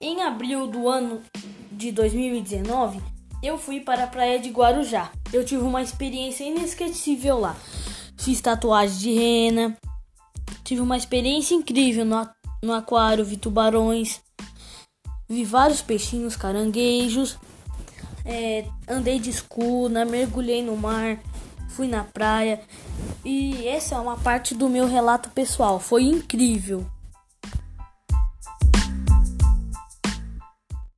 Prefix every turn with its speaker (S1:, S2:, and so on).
S1: Em abril do ano de 2019, eu fui para a praia de Guarujá. Eu tive uma experiência inesquecível lá. Fiz tatuagem de rena, tive uma experiência incrível no, no aquário, vi tubarões, vi vários peixinhos, caranguejos, é, andei de escuna, mergulhei no mar, fui na praia e essa é uma parte do meu relato pessoal. Foi incrível.